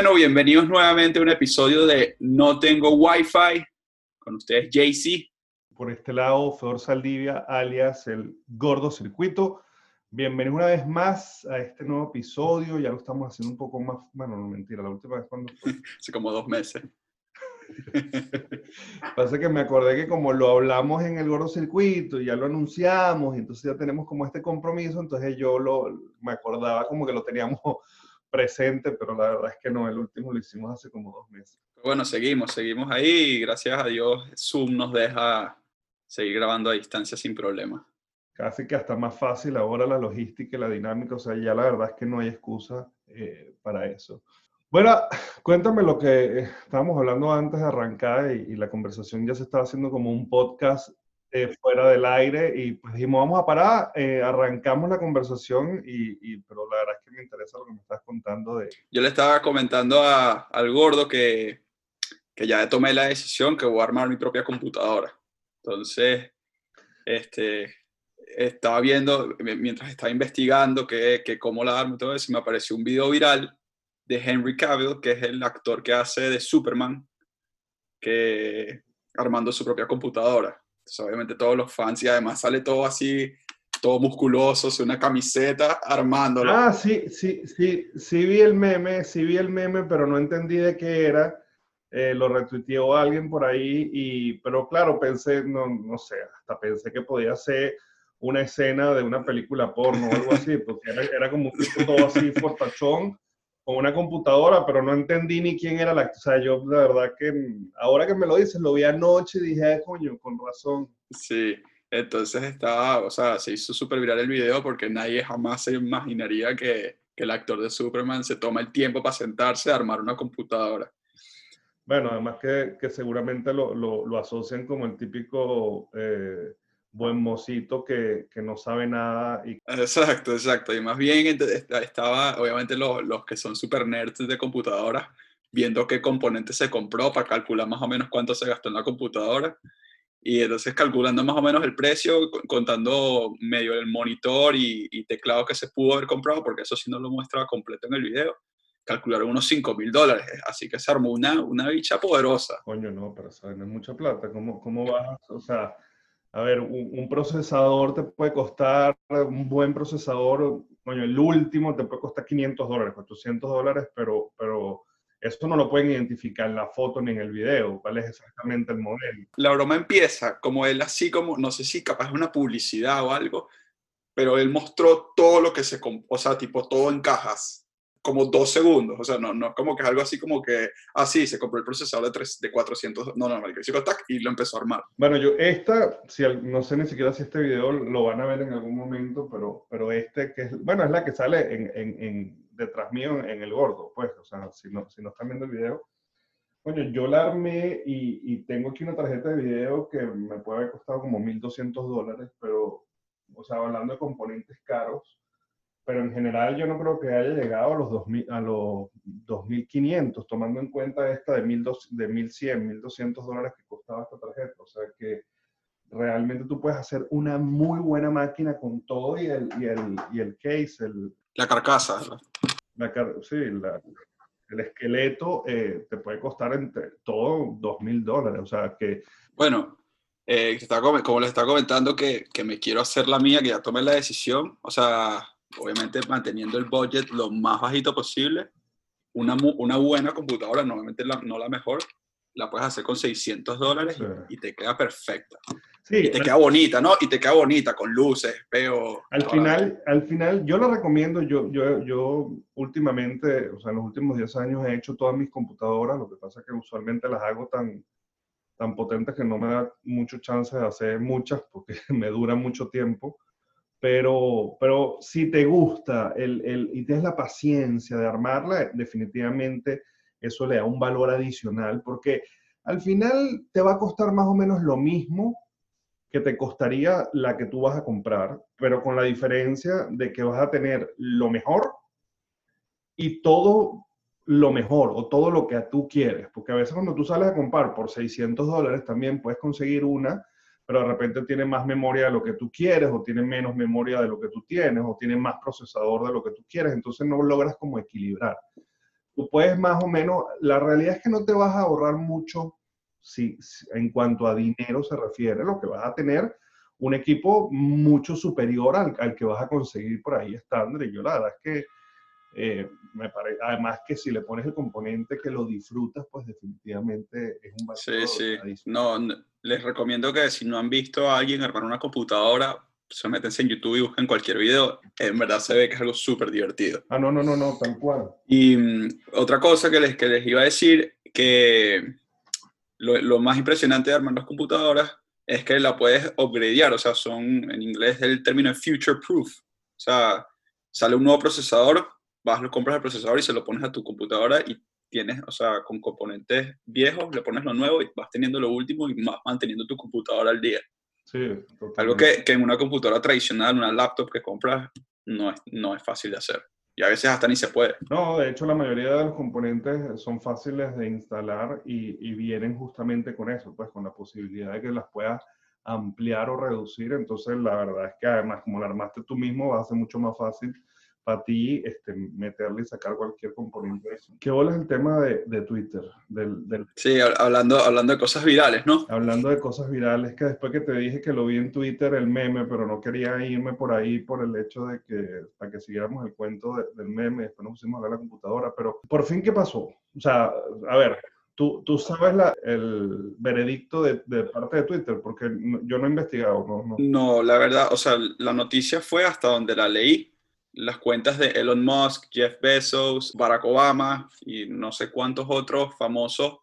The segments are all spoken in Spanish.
Bueno, bienvenidos nuevamente a un episodio de No Tengo Wi-Fi. Con ustedes, JC. Por este lado, Fedor Saldivia, alias el Gordo Circuito. Bienvenidos una vez más a este nuevo episodio. Ya lo estamos haciendo un poco más. Bueno, no mentira, la última vez cuando. Hace como dos meses. Pasa que me acordé que como lo hablamos en el Gordo Circuito y ya lo anunciamos, y entonces ya tenemos como este compromiso, entonces yo lo, me acordaba como que lo teníamos presente, pero la verdad es que no, el último lo hicimos hace como dos meses. Bueno, seguimos, seguimos ahí y gracias a Dios Zoom nos deja seguir grabando a distancia sin problema. Casi que hasta más fácil ahora la logística y la dinámica, o sea, ya la verdad es que no hay excusa eh, para eso. Bueno, cuéntame lo que estábamos hablando antes de arrancar y, y la conversación ya se estaba haciendo como un podcast eh, fuera del aire y pues dijimos, vamos a parar, eh, arrancamos la conversación y, y, pero la verdad me interesa lo que me estás contando de... Yo le estaba comentando a, al gordo que, que ya tomé la decisión que voy a armar mi propia computadora. Entonces, este, estaba viendo, mientras estaba investigando que, que cómo la armo y todo eso, me apareció un video viral de Henry Cavill, que es el actor que hace de Superman, que armando su propia computadora. Entonces, obviamente todos los fans y además sale todo así, todo musculoso, una camiseta armándolo. Ah, sí, sí, sí, sí vi el meme, sí vi el meme, pero no entendí de qué era. Eh, lo retuiteó alguien por ahí, y, pero claro, pensé, no, no sé, hasta pensé que podía ser una escena de una película porno o algo así, porque era, era como un todo así fortachón con una computadora, pero no entendí ni quién era la... O sea, yo la verdad que ahora que me lo dices, lo vi anoche y dije, Ay, coño, con razón. Sí, entonces estaba, o sea, se hizo súper viral el video porque nadie jamás se imaginaría que, que, el actor de Superman se toma el tiempo para sentarse a armar una computadora. Bueno, además que, que seguramente lo, lo, lo, asocian como el típico... Eh, buen mocito que, que, no sabe nada. Y... Exacto, exacto. Y más bien estaba, obviamente, los, los que son super nerds de computadoras, viendo qué componentes se compró para calcular más o menos cuánto se gastó en la computadora. Y entonces calculando más o menos el precio, contando medio el monitor y, teclado que se pudo haber comprado, porque eso sí no lo muestra completo en el video, calcularon unos 5 mil dólares. Así que se armó una, una bicha poderosa. Coño, no, pero eso no es mucha plata. ¿Cómo, cómo vas? O sea, a ver, un, un, procesador te puede costar, un buen procesador, bueno, el último te puede costar 500 dólares, 400 dólares, pero eso no lo pueden identificar en la foto ni en el video, cuál es exactamente el modelo. La broma empieza como él así como, no sé si capaz es una publicidad o algo, pero él mostró todo lo que se, o sea, tipo todo en cajas, como dos segundos, o sea, no, no como que es algo así como que, ah, sí, se compró el procesador de, 3, de 400, no, no, no, y lo empezó a armar. Bueno, yo esta, si, no sé ni siquiera si este video lo van a ver en algún momento, pero, pero este, que es, bueno, es la que sale en, en, en detrás mío en, el gordo, pues, o sea, si no, si no están viendo el video. Bueno, yo la armé y, y tengo aquí una tarjeta de video que me puede haber costado como 1.200 dólares, pero, o sea, hablando de componentes caros, pero en general yo no creo que haya llegado a los, 2000, a los 2.500, tomando en cuenta esta de, 1200, de 1.100, 1.200 dólares que costaba esta tarjeta. O sea que realmente tú puedes hacer una muy buena máquina con todo y el, y el, y el case. El, la carcasa. La, sí, la, el esqueleto eh, te puede costar entre todo 2.000 dólares. O sea que... Bueno, eh, como les estaba comentando que, que me quiero hacer la mía, que ya tomé la decisión. O sea obviamente manteniendo el budget lo más bajito posible. Una, una buena computadora, normalmente la, no la mejor, la puedes hacer con 600 dólares sí. y, y, te queda perfecta. Sí, y te queda bonita, ¿no? Y te queda bonita, con luces, veo. Al final, al final, yo la recomiendo, yo, yo, yo últimamente, o sea, en los últimos 10 años he hecho todas mis computadoras, lo que pasa es que usualmente las hago tan, tan potentes que no me da mucho chance de hacer muchas porque me dura mucho tiempo pero, pero si te gusta el, el, y tienes la paciencia de armarla, definitivamente eso le da un valor adicional, porque al final te va a costar más o menos lo mismo que te costaría la que tú vas a comprar, pero con la diferencia de que vas a tener lo mejor y todo lo mejor o todo lo que tú quieres, porque a veces cuando tú sales a comprar por 600 dólares también puedes conseguir una pero de repente tiene más memoria de lo que tú quieres, o tiene menos memoria de lo que tú tienes, o tiene más procesador de lo que tú quieres, entonces no logras como equilibrar. Tú puedes más o menos, la realidad es que no te vas a ahorrar mucho si, en cuanto a dinero se refiere, lo que vas a tener un equipo mucho superior al, al que vas a conseguir por ahí estándar. Y yo la verdad es que eh, me parece, además que si le pones el componente que lo disfrutas, pues definitivamente es un valor. Sí, sí. No, les recomiendo que si no han visto a alguien armar una computadora, se meten en YouTube y busquen cualquier video. En verdad se ve que es algo súper divertido. Ah, no, no, no, no, tal cual. Y mm, otra cosa que les, que les iba a decir, que lo, lo más impresionante de armar las computadoras es que la puedes upgradear, o sea, son, en inglés el término future proof. O sea, sale un nuevo procesador, vas, lo compras el procesador y se lo pones a tu computadora y tienes, o sea, con componentes viejos, le pones lo nuevo y vas teniendo lo último y vas manteniendo tu computadora al día. Sí, Algo que, que, en una computadora tradicional, una laptop que compras, no es, no es fácil de hacer. Y a veces hasta ni se puede. No, de hecho la mayoría de los componentes son fáciles de instalar y, y vienen justamente con eso, pues con la posibilidad de que las puedas ampliar o reducir. Entonces la verdad es que además como la armaste tú mismo va a ser mucho más fácil para ti este, meterle y sacar cualquier componente. ¿Qué bola es el tema de, de Twitter? Del, del, Sí, hablando, hablando de cosas virales, ¿no? Hablando de cosas virales, que después que te dije que lo vi en Twitter, el meme, pero no quería irme por ahí por el hecho de que, para que siguiéramos el cuento del meme, después nos pusimos a ver la computadora, pero por fin, ¿qué pasó? O sea, a ver, ¿Tú, tú, sabes la, el veredicto de, de, parte de Twitter? Porque yo no he investigado. No, no. no, la verdad, o sea, la noticia fue hasta donde la leí las cuentas de Elon Musk, Jeff Bezos, Barack Obama y no sé cuántos otros famosos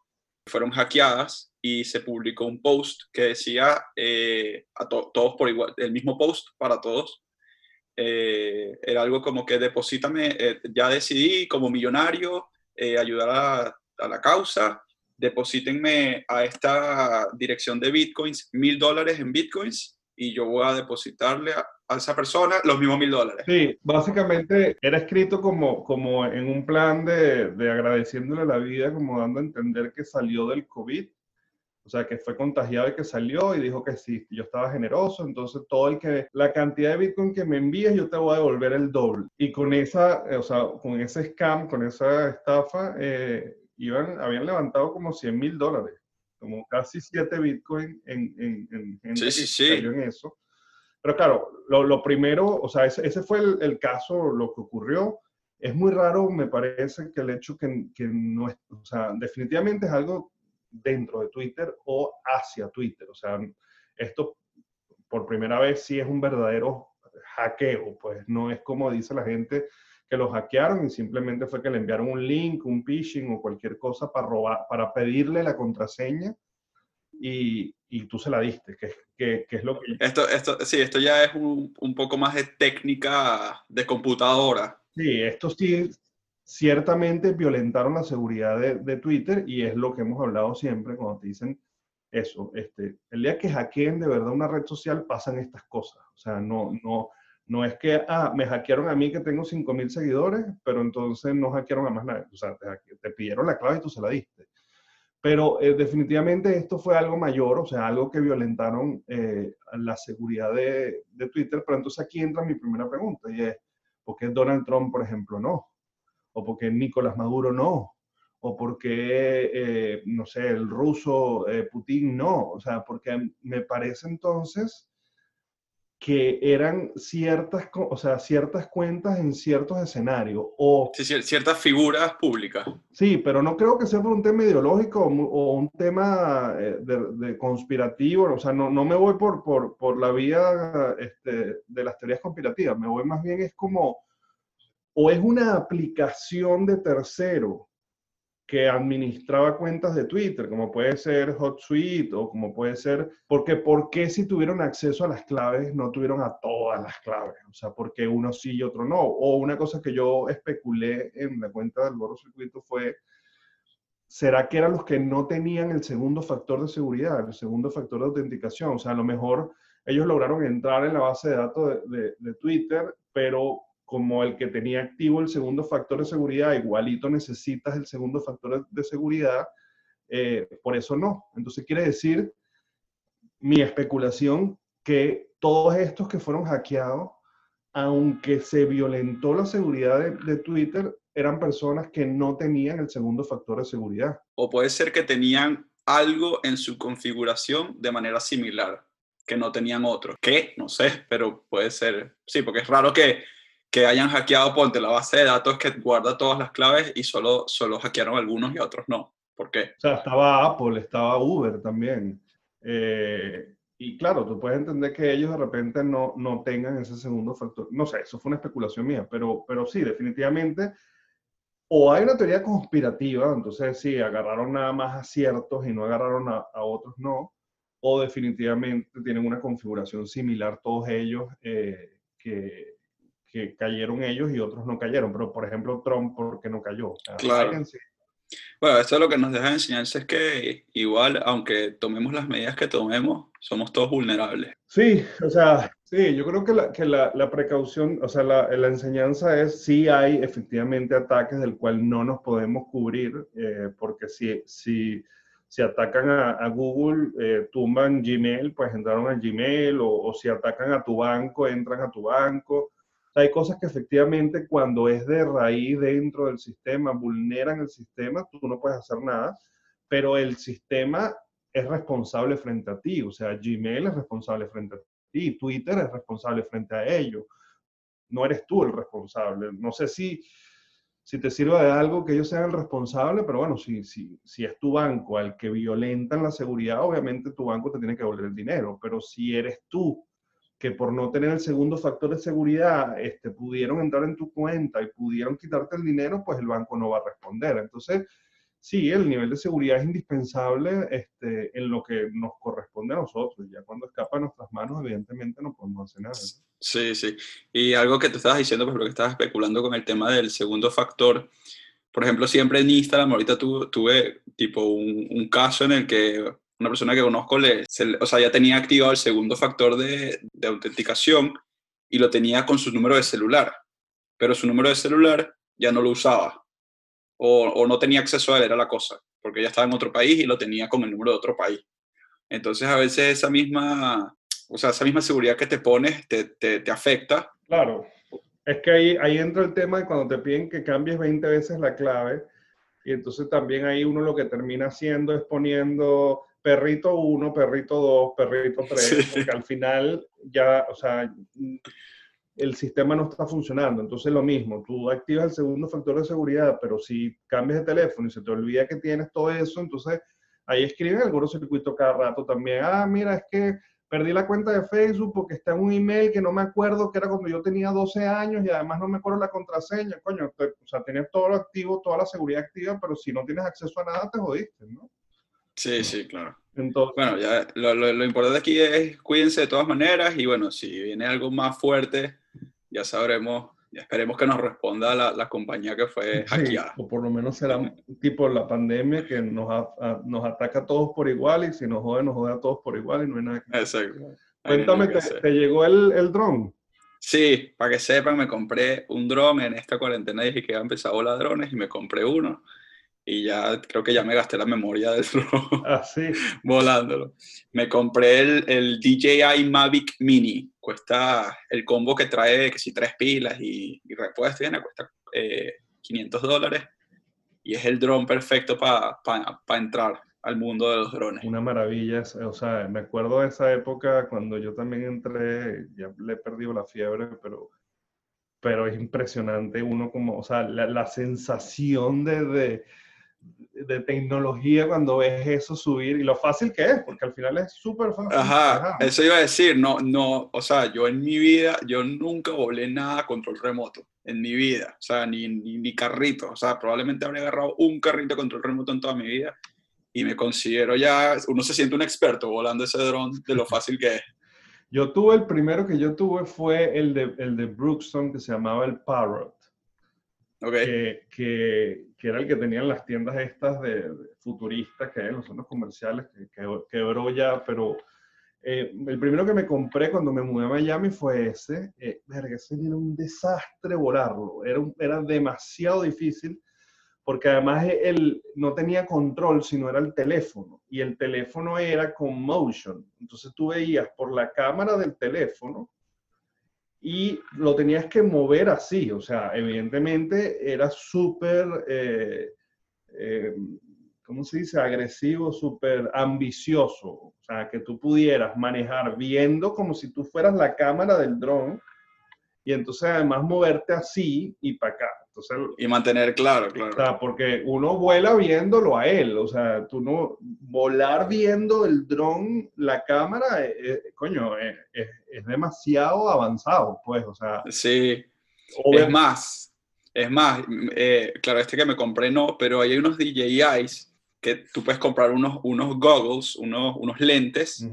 fueron hackeadas y se publicó un post que decía eh, a todos por igual, el mismo post para todos. Eh, era algo como que deposítame, eh, ya decidí como millonario ayudar a, a, la causa, deposítenme a esta dirección de bitcoins mil dólares en bitcoins y yo voy a depositarle a, a esa persona los mismos mil dólares. Sí, básicamente era escrito como, como en un plan de, de agradeciéndole la vida, como dando a entender que salió del COVID. O sea, que fue contagiado y que salió y dijo que sí, yo estaba generoso, entonces todo el que, la cantidad de Bitcoin que me envíes, yo te voy a devolver el doble. Y con esa, o sea, con ese scam, con esa estafa, eh, iban, habían levantado como 100 mil dólares, como casi 7 Bitcoin en, en, en gente sí, sí, que cayó en eso. Pero claro, lo, primero, o sea, ese, fue el, el, caso, lo que ocurrió. Es muy raro, me parece, que el hecho que, que no es, o sea, definitivamente es algo dentro de Twitter o hacia Twitter. O sea, esto por primera vez sí es un verdadero hackeo, pues no es como dice la gente que lo hackearon y simplemente fue que le enviaron un link, un phishing o cualquier cosa para robar, para pedirle la contraseña y, y tú se la diste, que, que, que, es lo que... Esto, esto, sí, esto ya es un, un, poco más de técnica de computadora. Sí, esto sí, ciertamente violentaron la seguridad de, de, Twitter y es lo que hemos hablado siempre cuando te dicen eso. Este, el día que hackeen de verdad una red social pasan estas cosas. O sea, no, no, no es que, ah, me hackearon a mí que tengo 5.000 seguidores, pero entonces no hackearon a más nadie. O sea, te, te pidieron la clave y tú se la diste. Pero eh, definitivamente esto fue algo mayor, o sea, algo que violentaron eh, la seguridad de, de, Twitter. Pero entonces aquí entra mi primera pregunta y es, ¿por qué Donald Trump, por ejemplo, no? ¿O por qué Nicolás Maduro no? ¿O por qué, eh, no sé, el ruso eh, Putin no? O sea, porque me parece entonces que eran ciertas, o sea, ciertas cuentas en ciertos escenarios. O, sí, ciertas figuras públicas. Sí, pero no creo que sea por un tema ideológico o, un tema eh, de, de, conspirativo. O sea, no, no me voy por, por, por la vía este, de las teorías conspirativas. Me voy más bien es como, o es una aplicación de tercero que administraba cuentas de Twitter, como puede ser HotSuite o como puede ser, porque ¿por qué si tuvieron acceso a las claves no tuvieron a todas las claves? O sea, ¿por qué uno sí y otro no? O una cosa que yo especulé en la cuenta del Borro Circuito fue, ¿será que eran los que no tenían el segundo factor de seguridad, el segundo factor de autenticación? O sea, a lo mejor ellos lograron entrar en la base de datos de Twitter, pero como el que tenía activo el segundo factor de seguridad, igualito necesitas el segundo factor de seguridad, eh, por eso no. Entonces quiere decir mi especulación que todos estos que fueron hackeados aunque se violentó la seguridad de, Twitter, eran personas que no tenían el segundo factor de seguridad. O puede ser que tenían algo en su configuración de manera similar, que no tenían otro. ¿Qué? No sé, pero puede ser. Sí, porque es raro que, que hayan hackeado, ponte la base de datos que guarda todas las claves y solo, solo hackearon algunos y otros no. ¿Por qué? O sea, estaba Apple, estaba Uber también. Eh, y claro, tú puedes entender que ellos de repente no, no tengan ese segundo factor. No sé, eso fue una especulación mía, pero, pero sí, definitivamente o hay una teoría conspirativa, entonces sí, agarraron nada más a ciertos y no agarraron a, otros no, o definitivamente tienen una configuración similar todos ellos eh, que, que, cayeron ellos y otros no cayeron, pero por ejemplo Trump, ¿por qué no cayó? claro. Bueno, esto lo que nos deja de enseñarse es que igual, aunque tomemos las medidas que tomemos, somos todos vulnerables. Sí, o sea, sí, yo creo que la, que la, la precaución, o sea, la, la, enseñanza es sí hay efectivamente ataques del cual no nos podemos cubrir, eh, porque si, si, si atacan a, a Google, eh, tumban Gmail, pues entraron a Gmail, o, o si atacan a tu banco, entran a tu banco hay cosas que efectivamente cuando es de raíz dentro del sistema, vulneran el sistema, tú no puedes hacer nada, pero el sistema es responsable frente a ti, o sea, Gmail es responsable frente a ti, Twitter es responsable frente a ellos. No eres tú el responsable. No sé si, si te sirva de algo que ellos sean el responsable, pero bueno, si, si, si es tu banco al que violentan la seguridad, obviamente tu banco te tiene que devolver el dinero, pero si eres tú que por no tener el segundo factor de seguridad este, pudieron entrar en tu cuenta y pudieron quitarte el dinero, pues el banco no va a responder. Entonces, sí, el nivel de seguridad es indispensable este, en lo que nos corresponde a nosotros. Ya cuando escapa de nuestras manos, evidentemente no podemos hacer nada. Sí, sí. Y algo que te estabas diciendo, por lo que estabas especulando con el tema del segundo factor. Por ejemplo, siempre en Instagram, ahorita tuve tipo un caso en el que una persona que conozco, le, o sea, ya tenía activado el segundo factor de, de autenticación y lo tenía con su número de celular, pero su número de celular ya no lo usaba o, o, no tenía acceso a él, era la cosa, porque ya estaba en otro país y lo tenía con el número de otro país. Entonces a veces esa misma, o sea, esa misma seguridad que te pones te, te, te afecta. Claro, es que ahí, ahí entra el tema de cuando te piden que cambies 20 veces la clave y entonces también ahí uno lo que termina haciendo es poniendo perrito 1, perrito 2, perrito 3, porque al final ya, o sea, el sistema no está funcionando. Entonces lo mismo, tú activas el segundo factor de seguridad, pero si cambias de teléfono y se te olvida que tienes todo eso, entonces ahí escriben el circuito cada rato también. Ah, mira, es que perdí la cuenta de Facebook porque está en un email que no me acuerdo que era cuando yo tenía 12 años y además no me acuerdo la contraseña. Coño, o sea, tienes todo lo activo, toda la seguridad activa, pero si no tienes acceso a nada, te jodiste, ¿no? Sí, sí, claro. Entonces, bueno, ya lo, lo, importante aquí es cuídense de todas maneras y bueno, si viene algo más fuerte, ya sabremos, ya esperemos que nos responda la, la compañía que fue hackeada. o por lo menos será tipo la pandemia que nos, a, nos ataca a todos por igual y si nos jode, nos jode a todos por igual y no hay nada que Exacto. Cuéntame, te, ¿te, llegó el, el dron? Sí, para que sepan, me compré un dron en esta cuarentena. Dije que había empezado ladrones y me compré uno y ya creo que ya me gasté la memoria del drone ah, sí. volándolo. Me compré el, el, DJI Mavic Mini. Cuesta el combo que trae, que si tres pilas y, y repuesto, viene, cuesta eh, 500 dólares. Y es el drone perfecto para pa, pa entrar al mundo de los drones. Una maravilla, o sea, me acuerdo de esa época cuando yo también entré, ya le he perdido la fiebre, pero, pero es impresionante uno como, o sea, la, la sensación de, de de tecnología cuando ves eso subir y lo fácil que es, porque al final es súper fácil. Ajá, eso iba a decir, no, no, o sea, yo en mi vida, yo nunca volé nada a control remoto, en mi vida, o sea, ni, ni, ni carrito, o sea, probablemente habría agarrado un carrito a control remoto en toda mi vida y me considero ya, uno se siente un experto volando ese dron de lo fácil que es. Yo tuve, el primero que yo tuve fue el de, el de Brookstone que se llamaba el Parrot. Okay. Que, que, era el que tenían las tiendas estas de, futuristas que hay en los centros comerciales, que, que quebró ya, pero eh, el primero que me compré cuando me mudé a Miami fue ese. Eh, verga, ese era un desastre volarlo, era, era demasiado difícil porque además él no tenía control, sino era el teléfono, y el teléfono era con motion. Entonces tú veías por la cámara del teléfono y lo tenías que mover así, o sea, evidentemente era súper, eh, eh, ¿cómo se dice? Agresivo, súper ambicioso, o sea, que tú pudieras manejar viendo como si tú fueras la cámara del dron y entonces además moverte así y para acá. Entonces, y mantener claro, claro. O sea, porque uno vuela viéndolo a él, o sea, tú no, volar viendo el dron, la cámara, eh, eh, coño, eh, es, demasiado avanzado, pues, o sea. Sí, es más, es más, claro, este que me compré no, pero hay unos DJIs que tú puedes comprar unos, unos goggles, unos, unos lentes,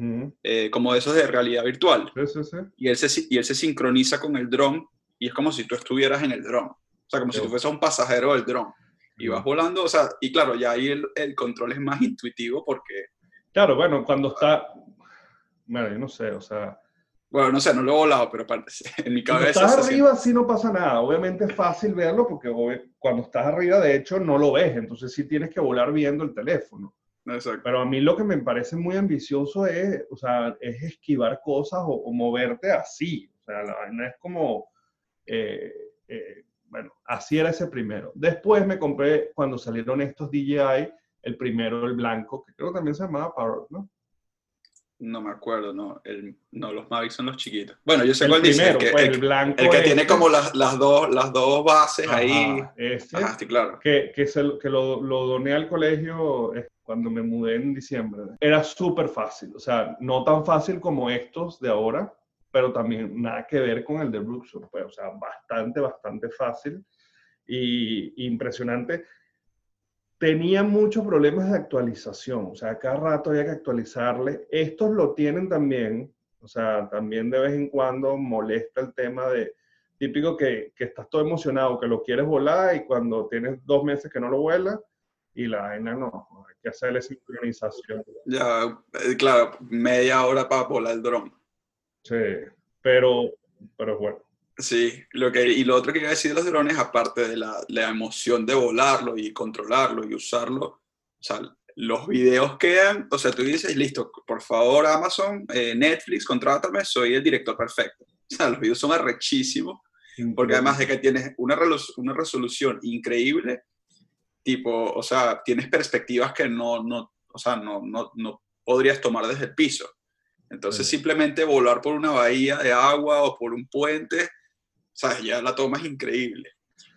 como esos de realidad virtual. Sí, sí, sí. Y él, se, y él se sincroniza con el dron y es como si tú estuvieras en el dron. O sea, como si tú fueras un pasajero del dron. Y vas volando, o sea, y claro, ya ahí el, el control es más intuitivo porque... Claro, bueno, cuando está... Bueno, yo no sé, o sea... Bueno, no sé, no lo he volado, pero en mi cabeza... Cuando estás arriba sí no pasa nada. Obviamente es fácil verlo porque cuando estás arriba, de hecho, no lo ves. Entonces sí tienes que volar viendo el teléfono. Exacto. Pero a mí lo que me parece muy ambicioso es, o sea, es esquivar cosas o, moverte así. O sea, la vaina es como... Eh, eh, bueno, así era ese primero. Después me compré, cuando salieron estos DJI, el primero, el blanco, que creo que también se llamaba Power, ¿no? No me acuerdo, no. El, no, los Mavic son los chiquitos. Bueno, yo sé cuál dice. El, que, pues, el, blanco el que tiene como las, las, dos, las dos bases ahí. Este, Ajá, sí, claro. Que, que, se, que lo, lo, doné al colegio eh, cuando me mudé en diciembre. Era súper fácil, o sea, no tan fácil como estos de ahora, pero también nada que ver con el de Bruxo, pues, o sea, bastante, bastante fácil y impresionante. Tenía muchos problemas de actualización, o sea, cada rato había que actualizarle. Estos lo tienen también, o sea, también de vez en cuando molesta el tema de, típico que, que estás todo emocionado, que lo quieres volar y cuando tienes dos meses que no lo vuelas, y la vaina no, hay que hacerle sincronización. Ya, eh, claro, media hora para volar el dron. Sí, pero, pero bueno. Sí, lo que, y lo otro que iba a decir de los drones, aparte de la, la emoción de volarlo y controlarlo y usarlo, o sea, los videos quedan, o sea, tú dices, listo, por favor Amazon, eh, Netflix, contrátame, soy el director perfecto. O sea, los videos son arrechísimos, porque además de que tienes una, una resolución increíble, tipo, o sea, tienes perspectivas que no, no, o sea, no, no, no podrías tomar desde el piso. Entonces, simplemente volar por una bahía de agua o por un puente, ¿sabes? Ya la toma es increíble.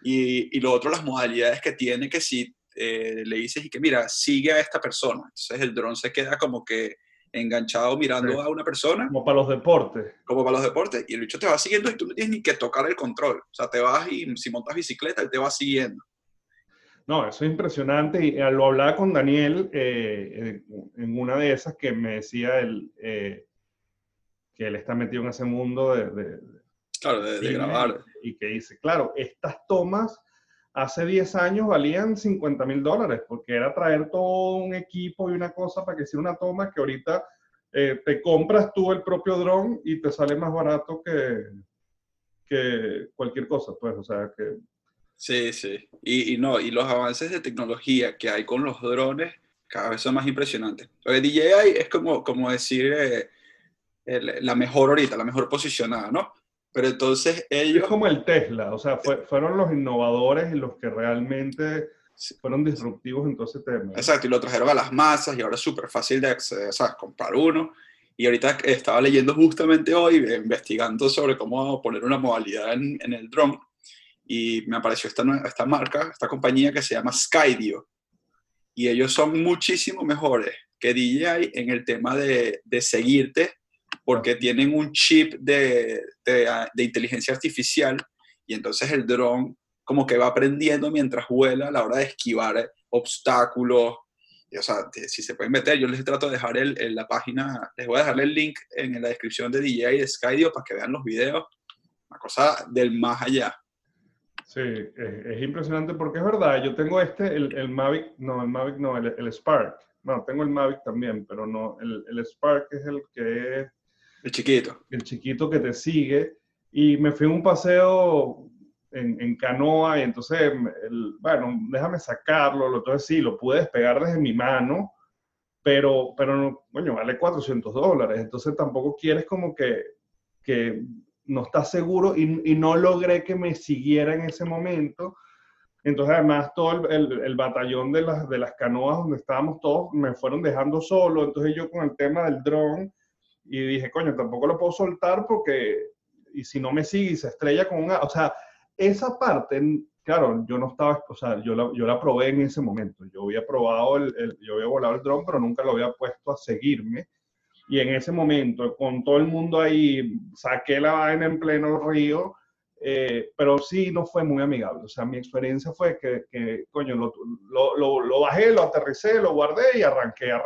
Y, y lo otro, las modalidades que tiene, que si eh, le dices y que, mira, sigue a esta persona. Entonces, el dron se queda como que enganchado mirando a una persona. Como para los deportes. Como para los deportes. Y el bicho te va siguiendo y tú no tienes ni que tocar el control. O sea, te vas y si montas bicicleta, él te va siguiendo. No, eso es impresionante. Y eh, lo hablaba con Daniel eh, en una de esas que me decía él, eh, que él está metido en ese mundo de, claro, de, grabar. Y que dice, claro, estas tomas hace 10 años valían 50 mil dólares, porque era traer todo un equipo y una cosa para que hiciera una toma que ahorita te compras tú el propio dron y te sale más barato que, que cualquier cosa, pues, o sea, que Sí, sí. Y, y, no, y los avances de tecnología que hay con los drones cada vez son más impresionantes. Porque DJI es como, como decir eh, la mejor ahorita, la mejor posicionada, ¿no? Pero entonces ellos... Es como el Tesla, o sea, fueron los innovadores y los que realmente fueron disruptivos en todo ese tema. Exacto, y lo trajeron a las masas y ahora es súper fácil de acceder, ¿sabes? Comprar uno. Y ahorita estaba leyendo justamente hoy, investigando sobre cómo poner una modalidad en, en el drone y me apareció esta, esta marca, esta compañía que se llama Skydio. Y ellos son muchísimo mejores que DJI en el tema de, de seguirte, porque tienen un chip de, de, inteligencia artificial y entonces el dron como que va aprendiendo mientras vuela a la hora de esquivar obstáculos. o sea, si se pueden meter, yo les trato de dejar el, en la página, les voy a dejar el link en la descripción de DJI de Skydio para que vean los videos. Una cosa del más allá. Sí, es, impresionante porque es verdad, yo tengo este, el, el Mavic, no, el Mavic no, el, el, Spark. Bueno, tengo el Mavic también, pero no, el, el Spark es el que es... El chiquito. El chiquito que te sigue. Y me fui a un paseo en, en canoa y entonces, el, bueno, déjame sacarlo. Entonces sí, lo pude despegar desde mi mano, pero, pero bueno, vale 400 dólares. Entonces tampoco quieres como que, que no estás seguro y, no logré que me siguiera en ese momento. Entonces, además, todo el, el, batallón de las, canoas donde estábamos todos me fueron dejando solo. Entonces, yo con el tema del dron y dije, coño, tampoco lo puedo soltar porque, y si no me sigue y se estrella con una, o sea, esa parte, claro, yo no estaba, o sea, yo la, probé en ese momento. Yo había probado, el, yo había volado el dron, pero nunca lo había puesto a seguirme. Y en ese momento, con todo el mundo ahí, saqué la vaina en pleno río eh, pero sí no fue muy amigable. O sea, mi experiencia fue que, que coño, lo, lo, lo, bajé, lo aterricé, lo guardé y arranqué a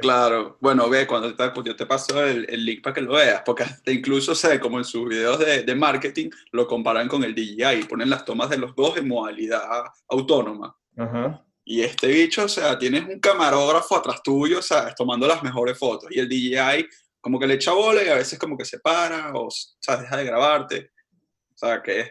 Claro, bueno, ve, cuando te, pues yo te paso el, el, link para que lo veas, porque incluso, sé como en sus videos de, de, marketing, lo comparan con el DJI y ponen las tomas de los dos en modalidad autónoma. Ajá. Y este bicho, o sea, tienes un camarógrafo atrás tuyo, o sea, tomando las mejores fotos. Y el DJI como que le echa bola y a veces como que se para o, o sea, deja de grabarte. O sea, que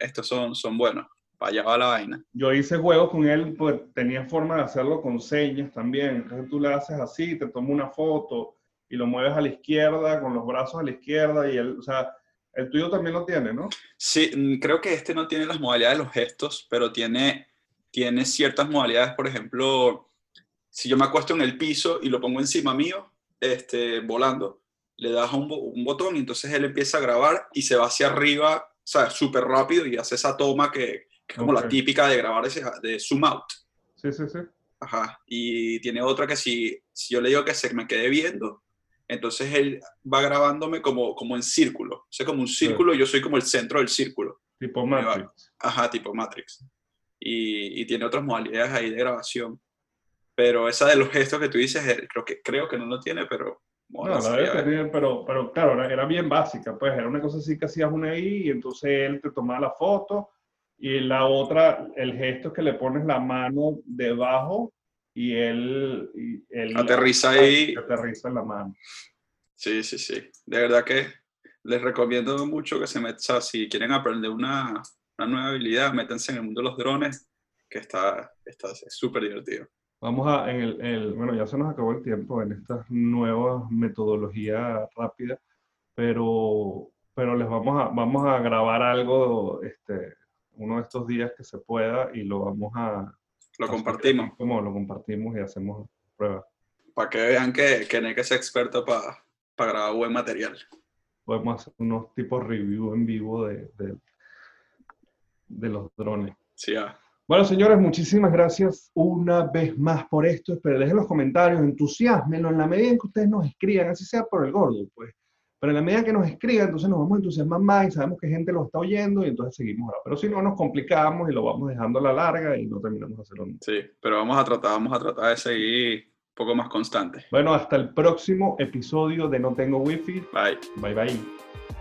estos son, son buenos. Para allá va la vaina. Yo hice juegos con él, pues tenía forma de hacerlo con señas también. Entonces tú le haces así, te toma una foto y lo mueves a la izquierda, con los brazos a la izquierda y él, o sea, el tuyo también lo tiene, ¿no? Sí, mm, creo que este no tiene las modalidades de los gestos, pero tiene, tiene ciertas modalidades, por ejemplo, si yo me acuesto en el piso y lo pongo encima mío, este, volando, le das un, un, botón y entonces él empieza a grabar y se va hacia arriba, o sea, súper rápido y hace esa toma que, que es como la típica de grabar ese, de zoom out. Sí, sí, sí. Ajá. Y tiene otra que si, si yo le digo que se me quede viendo, entonces él va grabándome como, como en círculo. O sea, como un círculo, yo soy como el centro del círculo. Tipo Matrix. Ajá, tipo Matrix. Y, y, tiene otras modalidades ahí de grabación. Pero esa de los gestos que tú dices, eh, creo que, creo que no lo tiene, pero no, la tener, pero, pero claro, era, bien básica, pues era una cosa así que hacías una ahí y entonces él te tomaba la foto y la otra, el gesto es que le pones la mano debajo y él, y él aterriza ahí. Aterriza en la mano. Sí, sí, sí. De verdad que les recomiendo mucho que se metan, si quieren aprender una, una nueva habilidad, métanse en el mundo de los drones, que está súper está, divertido. Vamos a, en el, bueno, ya se nos acabó el tiempo en estas nuevas metodologías rápidas, pero, pero les vamos a, vamos a grabar algo este, uno de estos días que se pueda y lo vamos a... Lo compartimos. Como lo compartimos y hacemos pruebas. Para que vean que, que que es experto para para grabar buen material. Podemos hacer unos tipos review en vivo de, de, de los drones. Sí, ya. Bueno, señores, muchísimas gracias una vez más por esto. Espero dejen los comentarios, entusiasmenlo en la medida en que ustedes nos escriban, así sea por el gordo, pues. Pero en la medida que nos escriban, entonces nos vamos a entusiasmar más y sabemos que gente lo está oyendo y entonces seguimos ahora. Pero si no, nos complicamos y lo vamos dejando a la larga y no terminamos de hacerlo. Sí, pero vamos a tratar, vamos a tratar de seguir un poco más constante. Bueno, hasta el próximo episodio de No Tengo Wifi. Bye. Bye, bye.